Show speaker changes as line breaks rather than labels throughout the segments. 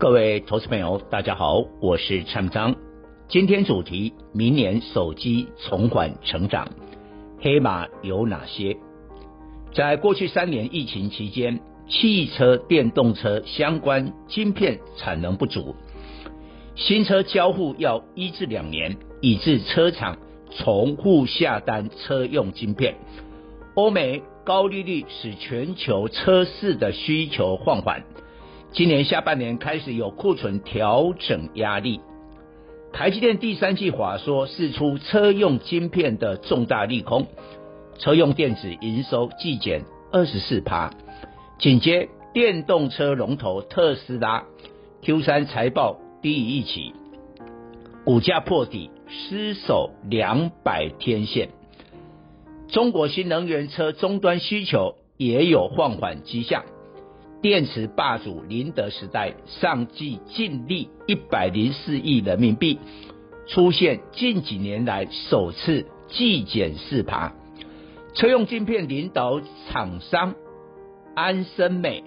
各位投资朋友，大家好，我是蔡章。今天主题：明年手机重返成长，黑马有哪些？在过去三年疫情期间，汽车、电动车相关晶片产能不足，新车交付要一至两年，以致车厂重复下单车用晶片。欧美高利率使全球车市的需求放缓。今年下半年开始有库存调整压力，台积电第三季华说释出车用晶片的重大利空，车用电子营收季减二十四趴，紧接电动车龙头特斯拉 Q 三财报低于预期，股价破底失守两百天线，中国新能源车终端需求也有放缓迹象。电池霸主宁德时代上季净利一百零四亿人民币，出现近几年来首次季减四趴。车用晶片领导厂商安森美、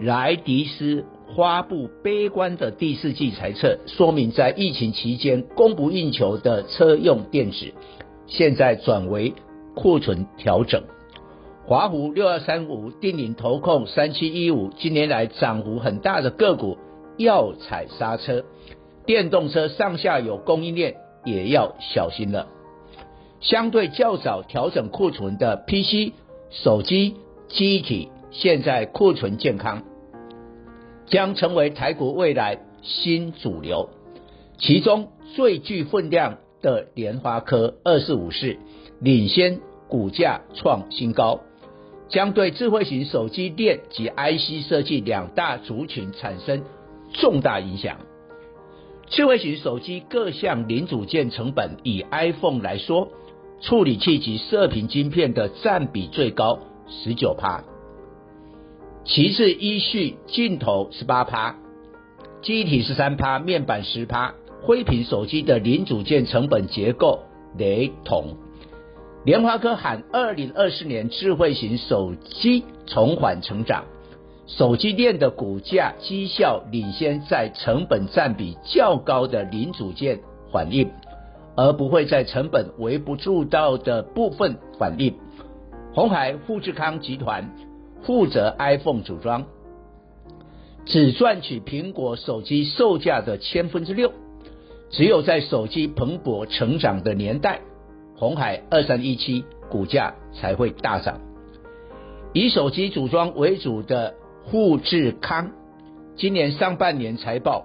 莱迪斯发布悲观的第四季财测，说明在疫情期间供不应求的车用电子，现在转为库存调整。华孚六二三五、定颖投控三七一五，近年来涨幅很大的个股要踩刹车，电动车上下游供应链也要小心了。相对较早调整库存的 PC、手机、机体，现在库存健康，将成为台股未来新主流。其中最具分量的联发科二四五四领先，股价创新高。将对智慧型手机链及 IC 设计两大族群产生重大影响。智慧型手机各项零组件成本，以 iPhone 来说，处理器及射频晶片的占比最高十九趴，其次依序镜头十八趴，机体十三趴，面板十趴。灰屏手机的零组件成本结构雷同。联发科喊二零二四年智慧型手机重返成长，手机链的股价绩效领先在成本占比较高的零组件反应，而不会在成本微不足道的部分反应。红海富士康集团负责 iPhone 组装，只赚取苹果手机售价的千分之六，只有在手机蓬勃成长的年代。鸿海二三一七股价才会大涨。以手机组装为主的富士康，今年上半年财报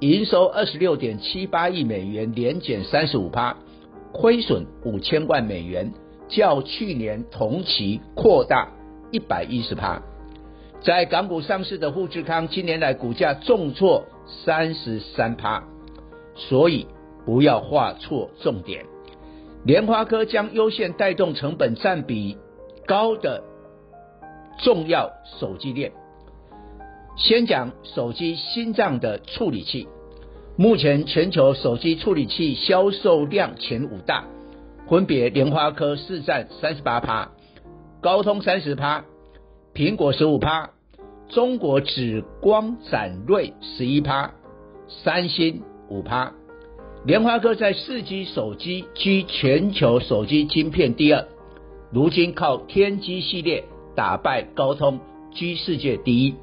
营收二十六点七八亿美元，年减三十五趴，亏损五千万美元，较去年同期扩大一百一十趴。在港股上市的富士康，今年来股价重挫三十三趴，所以不要画错重点。联发科将优先带动成本占比高的重要手机链。先讲手机心脏的处理器，目前全球手机处理器销售量前五大，分别联发科市占三十八趴，高通三十趴，苹果十五趴，中国紫光展锐十一趴，三星五趴。联发科在四 G 手机居全球手机晶片第二，如今靠天玑系列打败高通居世界第一，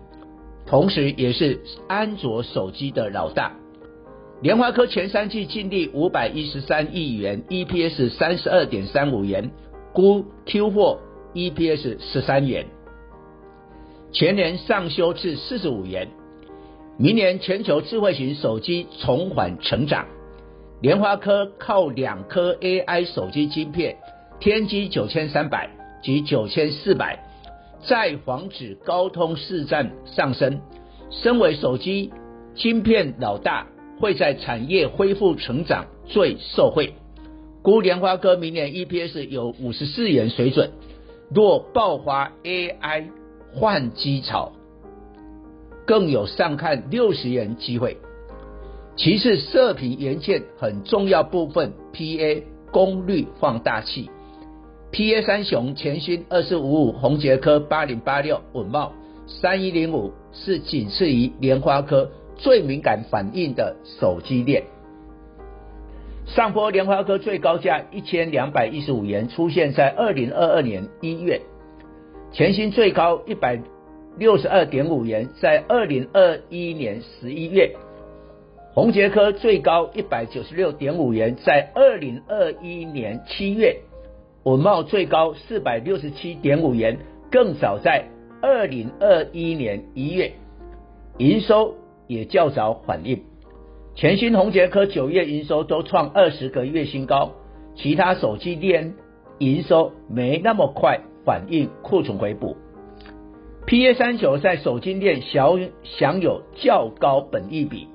同时也是安卓手机的老大。联发科前三季净利五百一十三亿元，EPS 三十二点三五元，估 Q 货 EPS 十三元，全年上修至四十五元。明年全球智慧型手机重返成长。联发科靠两颗 AI 手机晶片，天玑九千三百及九千四百，再防止高通市占上升。身为手机晶片老大会在产业恢复成长最受惠。估联发科明年 EPS 有五十四元水准，若爆发 AI 换机潮，更有上看六十元机会。其次，射频元件很重要部分 PA 功率放大器，PA 三雄黔芯二四五五、宏杰科八零八六、稳懋三一零五是仅次于莲花科最敏感反应的手机链。上波莲花科最高价一千两百一十五元出现在二零二二年一月，黔芯最高一百六十二点五元在二零二一年十一月，宏捷科最高一百九十六点五元在二零二一年七月，稳懋最高四百六十七点五元更早在二零二一年一月，营收也较早反应。黔芯、宏杰科九月营收都创二十个月新高，其他手机店营收没那么快反应库存回补。PA 三九在手机店小享有较高本益比，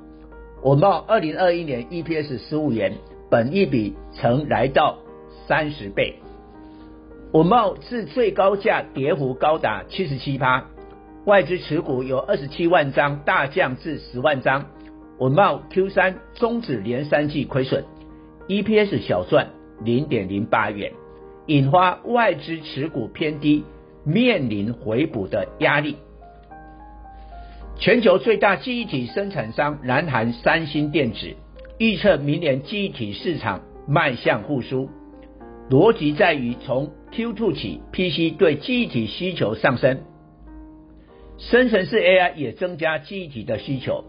稳懋二零二一年 EPS 十五元，本益比曾来到三十倍。稳懋自最高价跌幅高达七十七趴，外资持股有二十七万张，大降至十万张。稳懋 Q 三终止连三季亏损，EPS 小赚零点零八元，引发外资持股偏低，面临回补的压力。全球最大记忆体生产商南韩三星电子预测明年记忆体市场迈向复苏，逻辑在于从 Q2 起 PC 对记忆体需求上升，生成式 AI 也增加记忆体的需求。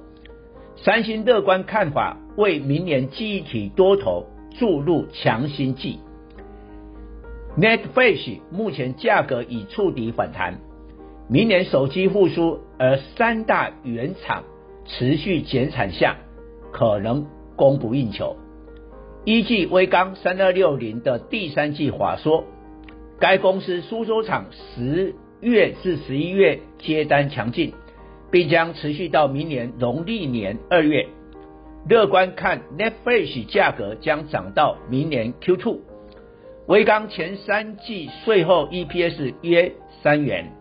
三星乐观看法，为明年记忆体多头注入强心剂。NAND Flash 目前价格已触底反弹，明年手机复苏，而三大原厂持续减产下，可能供不应求。依据威刚三二六零的第三季法说，该公司苏州厂十月至十一月接单强劲。并将持续到明年农历年二月，乐观看 NAND Flash 价格将涨到明年 Q2。威刚前三季税后 EPS 约三元，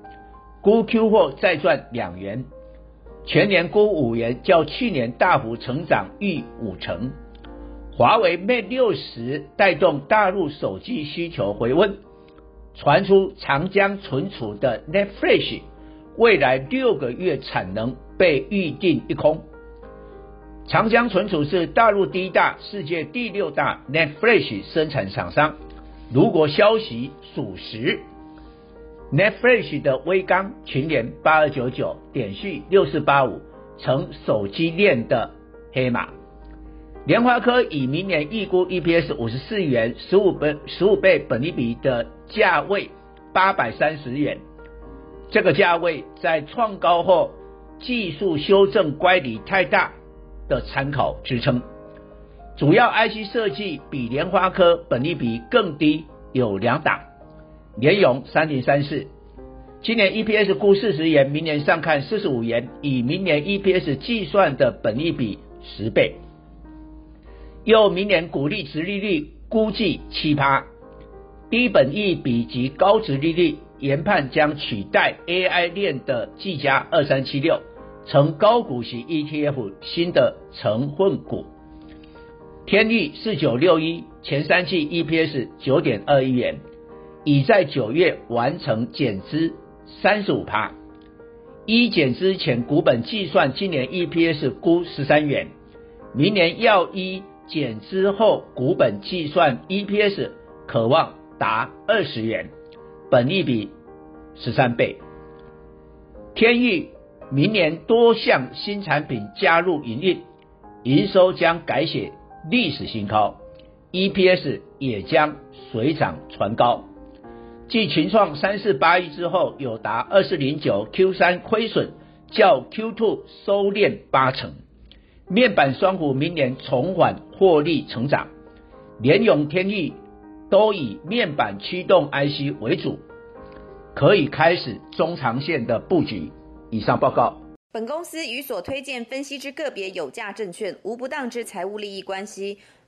估 Q4 再赚两元，全年估五元，较去年大幅成长逾五成。华为 Mate 六十带动大陆手机需求回温，传出长江存储的 NAND Flash。未来六个月产能被预定一空。长江存储是大陆第一大、世界第六大 NAND Flash 生产厂商。如果消息属实 Netflix 的威刚、群联八二九九、点序六四八五成手机链的黑马。联发科以明年预估 EPS 五十四元，十五倍十五倍本益比的价位八百三十元。这个价位在创高后，技术修正乖离太大的参考支撑。主要 IC 设计比联发科本益比更低，有两档。联咏三零三四，今年 EPS 估四十元，明年上看四十五元，以明年 EPS 计算的本益比十倍。又明年股利殖利率估计七趴，低本益比及高殖利率。研判将取代 AI 链的技嘉二三七六，成高股息 ETF 新的成分股。天钰四九六一前三季 EPS 九点二一元，已在九月完成减资三十五趴。一减资前股本计算，今年 EPS 估十三元，明年要一减资后股本计算 EPS，可望达二十元。本益比十三倍，天钰明年多项新产品加入营运，营收将改写历史新高，EPS 也将水涨船高。继群创三四八一之后，友达二四零九 Q 三亏损较 Q two 收敛八成，面板双虎明年重返获利成长，联咏天钰。都以面板驱动 IC 为主，可以开始中长线的布局。以上报告。
本公司与所推荐分析之个别有价证券无不当之财务利益关系。